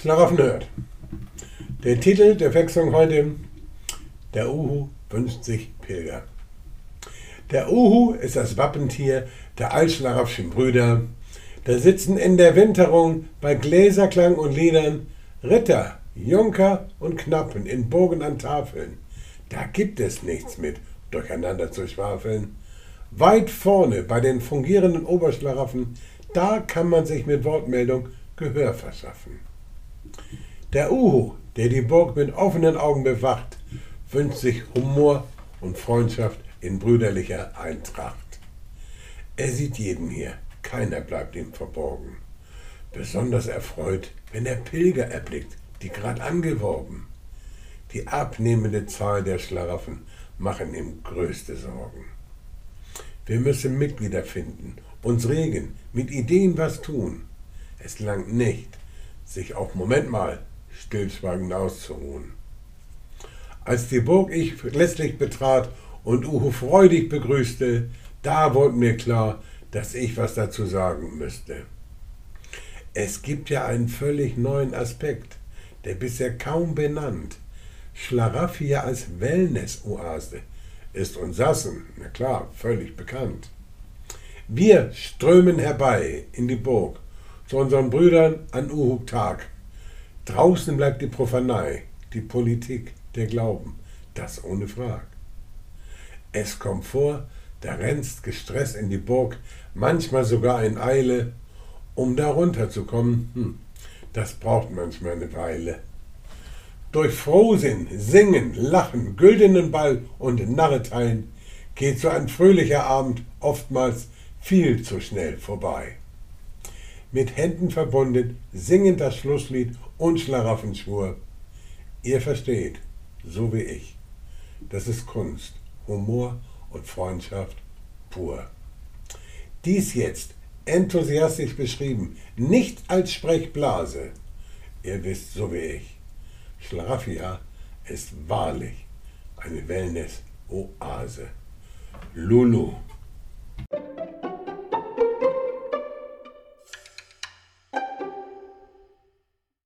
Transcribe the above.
Schlaraffen hört. Der Titel der Wechslung heute: Der Uhu wünscht sich Pilger. Der Uhu ist das Wappentier der Altschlaraffschen Brüder. Da sitzen in der Winterung bei Gläserklang und Liedern Ritter, Junker und Knappen in Bogen an Tafeln. Da gibt es nichts mit durcheinander zu schwafeln. Weit vorne bei den fungierenden Oberschlaraffen, da kann man sich mit Wortmeldung Gehör verschaffen. Der Uhu, der die Burg mit offenen Augen bewacht, wünscht sich Humor und Freundschaft in brüderlicher Eintracht. Er sieht jeden hier, keiner bleibt ihm verborgen. Besonders erfreut, wenn er Pilger erblickt, die grad angeworben. Die abnehmende Zahl der Schlaraffen machen ihm größte Sorgen. Wir müssen Mitglieder finden, uns regen, mit Ideen was tun. Es langt nicht, sich auf Moment mal stillschweigend auszuruhen. Als die Burg ich letztlich betrat und Uhu freudig begrüßte, da wurde mir klar, dass ich was dazu sagen müsste. Es gibt ja einen völlig neuen Aspekt, der bisher kaum benannt. Schlaraffia als Wellness-Oase ist uns Sassen, na klar, völlig bekannt. Wir strömen herbei in die Burg zu unseren Brüdern an Uhuk Tag Draußen bleibt die Profanei, die Politik, der Glauben, das ohne Frage. Es kommt vor, da rennst gestresst in die Burg, manchmal sogar in Eile, um da runterzukommen, hm, das braucht manchmal eine Weile. Durch Frohsinn, Singen, Lachen, güldenen Ball und Narreteilen geht so ein fröhlicher Abend oftmals viel zu schnell vorbei mit Händen verbunden, singend das Schlusslied und Schlaraffenschwur. Ihr versteht, so wie ich. Das ist Kunst, Humor und Freundschaft pur. Dies jetzt enthusiastisch beschrieben, nicht als Sprechblase. Ihr wisst, so wie ich. Schlaraffia ist wahrlich eine Wellness-Oase. Lulu.